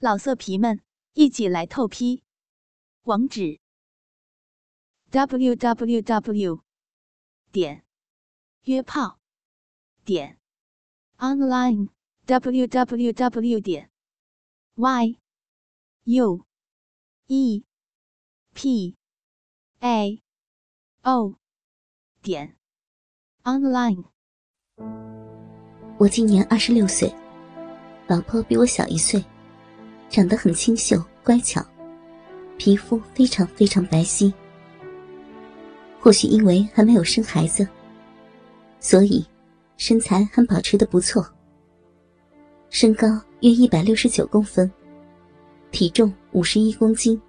老色皮们，一起来透批！网址：w w w 点约炮点 online w w w 点 y u e p a o 点 online。我今年二十六岁，老婆比我小一岁。长得很清秀乖巧，皮肤非常非常白皙。或许因为还没有生孩子，所以身材还保持的不错。身高约一百六十九公分，体重五十一公斤。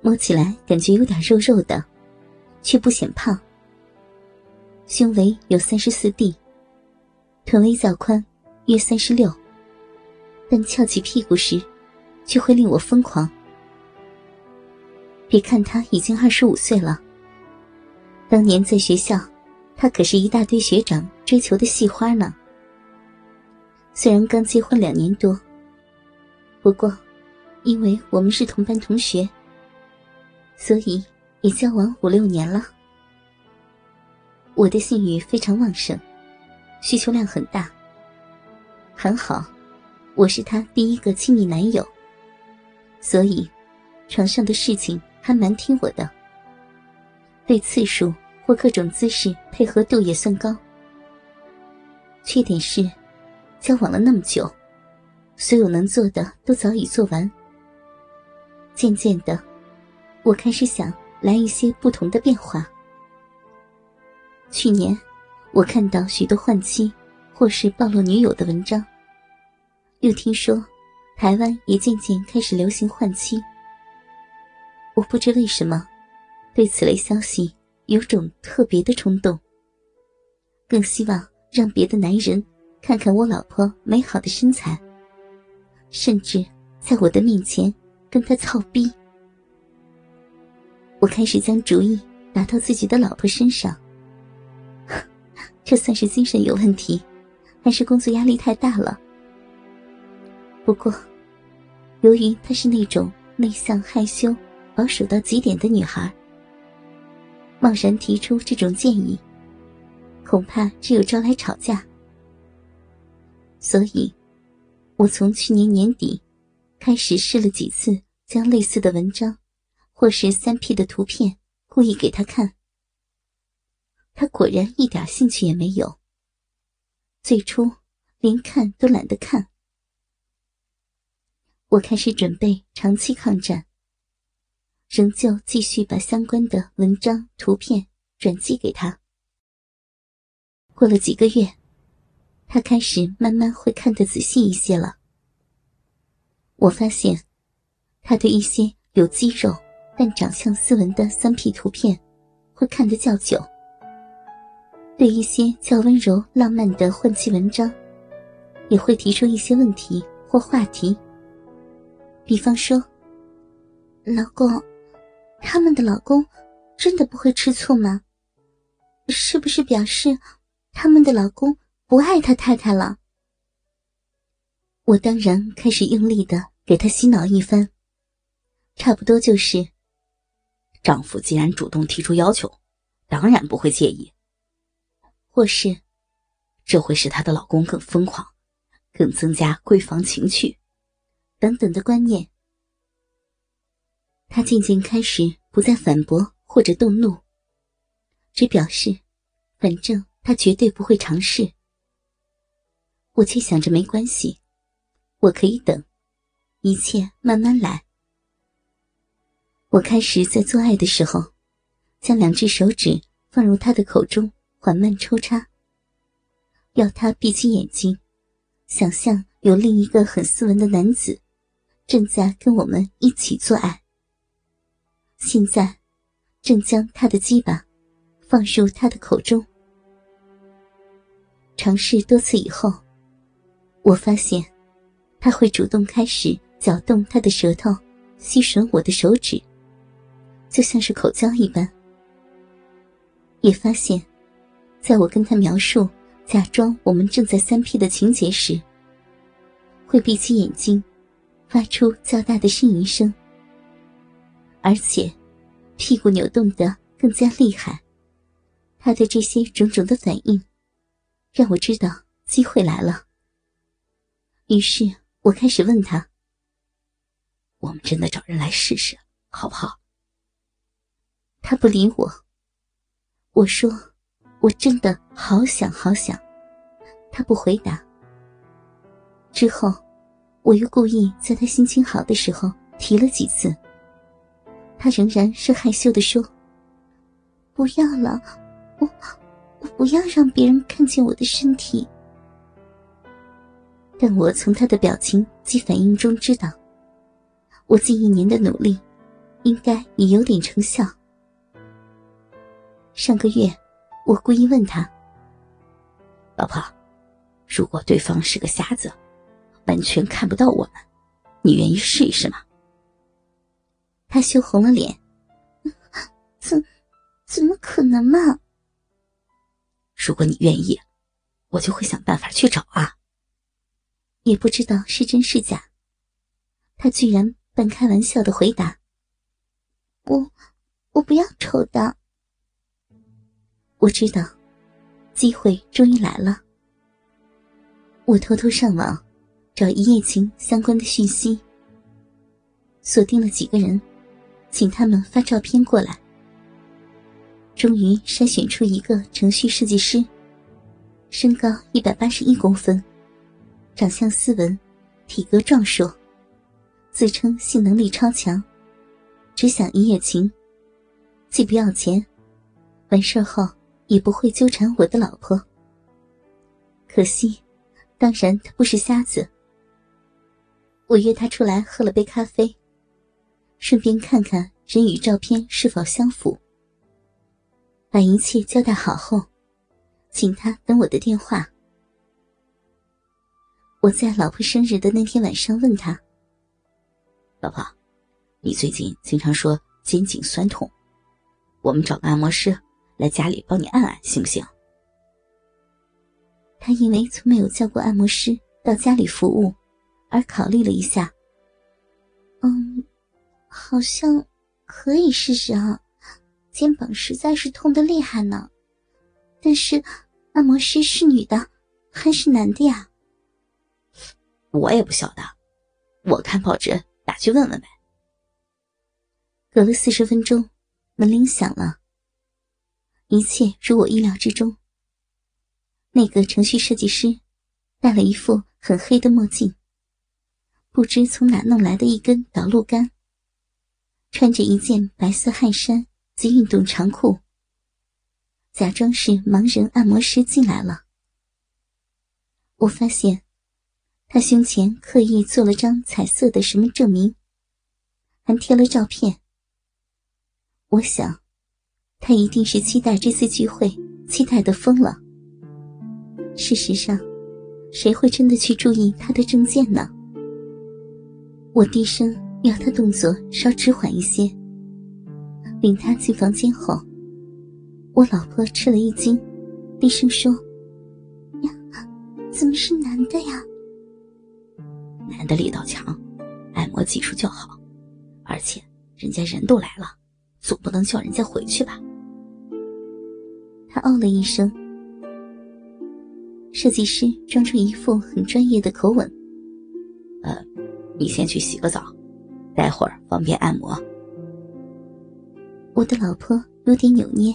摸起来感觉有点肉肉的，却不显胖。胸围有三十四 D，臀围较宽，约三十六。但翘起屁股时，却会令我疯狂。别看他已经二十五岁了，当年在学校，他可是一大堆学长追求的戏花呢。虽然刚结婚两年多，不过，因为我们是同班同学，所以也交往五六年了。我的性欲非常旺盛，需求量很大，很好。我是他第一个亲密男友，所以床上的事情还蛮听我的。对次数或各种姿势配合度也算高。缺点是，交往了那么久，所有能做的都早已做完。渐渐的，我开始想来一些不同的变化。去年，我看到许多换妻或是暴露女友的文章。又听说，台湾也渐渐开始流行换妻。我不知为什么，对此类消息有种特别的冲动。更希望让别的男人看看我老婆美好的身材，甚至在我的面前跟她操逼。我开始将主意打到自己的老婆身上。这算是精神有问题，还是工作压力太大了？不过，由于她是那种内向、害羞、保守到极点的女孩，贸然提出这种建议，恐怕只有招来吵架。所以，我从去年年底开始试了几次，将类似的文章或是三 P 的图片故意给她看。她果然一点兴趣也没有，最初连看都懒得看。我开始准备长期抗战，仍旧继续把相关的文章、图片转寄给他。过了几个月，他开始慢慢会看得仔细一些了。我发现，他对一些有肌肉但长相斯文的三 P 图片会看得较久，对一些较温柔浪漫的换妻文章，也会提出一些问题或话题。比方说，老公，他们的老公真的不会吃醋吗？是不是表示他们的老公不爱他太太了？我当然开始用力的给他洗脑一番，差不多就是：丈夫既然主动提出要求，当然不会介意；或是，这会使她的老公更疯狂，更增加闺房情趣。等等的观念，他渐渐开始不再反驳或者动怒，只表示，反正他绝对不会尝试。我却想着没关系，我可以等，一切慢慢来。我开始在做爱的时候，将两只手指放入他的口中，缓慢抽插，要他闭起眼睛，想象有另一个很斯文的男子。正在跟我们一起做爱。现在，正将他的鸡巴放入他的口中。尝试多次以后，我发现他会主动开始搅动他的舌头，吸吮我的手指，就像是口交一般。也发现，在我跟他描述假装我们正在三 P 的情节时，会闭起眼睛。发出较大的呻吟声，而且屁股扭动的更加厉害。他的这些种种的反应，让我知道机会来了。于是我开始问他：“我们真的找人来试试，好不好？”他不理我。我说：“我真的好想好想。”他不回答。之后，我又故意在他心情好的时候提了几次。他仍然是害羞的说：“不要了，我我不要让别人看见我的身体。”但我从他的表情及反应中知道，我近一年的努力，应该也有点成效。上个月，我故意问他：“老婆，如果对方是个瞎子，完全看不到我们，你愿意试一试吗？”他羞红了脸：“ 怎怎么可能嘛？如果你愿意，我就会想办法去找啊。”也不知道是真是假，他居然半开玩笑的回答：“我我不要丑的。”我知道，机会终于来了。我偷偷上网，找一夜情相关的讯息，锁定了几个人，请他们发照片过来。终于筛选出一个程序设计师，身高一百八十一公分，长相斯文，体格壮硕，自称性能力超强，只想一夜情，既不要钱，完事后。也不会纠缠我的老婆。可惜，当然他不是瞎子。我约他出来喝了杯咖啡，顺便看看人与照片是否相符。把一切交代好后，请他等我的电话。我在老婆生日的那天晚上问他：“老婆，你最近经常说肩颈酸痛，我们找个按摩师。”来家里帮你按按，行不行？他因为从没有叫过按摩师到家里服务，而考虑了一下。嗯，好像可以试试啊，肩膀实在是痛的厉害呢。但是，按摩师是女的还是男的呀？我也不晓得，我看报纸打去问问呗。隔了四十分钟，门铃响了。一切如我意料之中。那个程序设计师戴了一副很黑的墨镜，不知从哪弄来的一根导路杆，穿着一件白色汗衫及运动长裤，假装是盲人按摩师进来了。我发现他胸前刻意做了张彩色的什么证明，还贴了照片。我想。他一定是期待这次聚会，期待的疯了。事实上，谁会真的去注意他的证件呢？我低声要他动作稍迟缓一些。领他进房间后，我老婆吃了一惊，低声说：“呀，怎么是男的呀？”男的力道强，按摩技术较好，而且人家人都来了，总不能叫人家回去吧？他哦了一声，设计师装出一副很专业的口吻：“呃，你先去洗个澡，待会儿方便按摩。”我的老婆有点扭捏，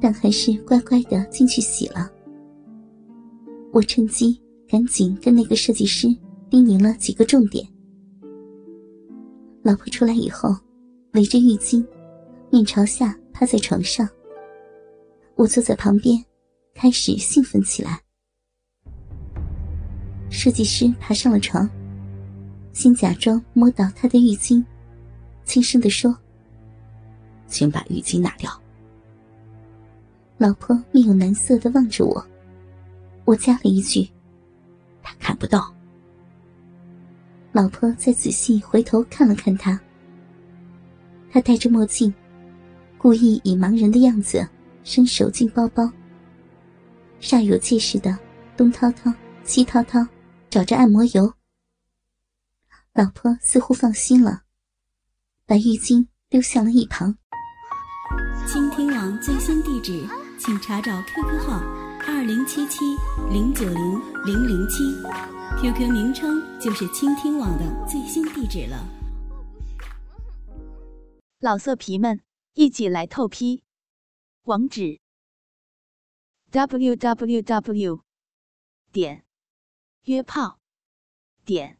但还是乖乖的进去洗了。我趁机赶紧跟那个设计师叮咛了几个重点。老婆出来以后，围着浴巾，面朝下趴在床上。我坐在旁边，开始兴奋起来。设计师爬上了床，先假装摸到他的浴巾，轻声的说：“请把浴巾拿掉。”老婆面有难色的望着我，我加了一句：“他看不到。”老婆再仔细回头看了看他，他戴着墨镜，故意以盲人的样子。伸手进包包，煞有介事的东掏掏西掏掏，找着按摩油。老婆似乎放心了，把浴巾丢向了一旁。倾听网最新地址，请查找 QQ 号二零七七零九零零零七，QQ 名称就是倾听网的最新地址了。老色皮们，一起来透批！网址：w w w 点约炮点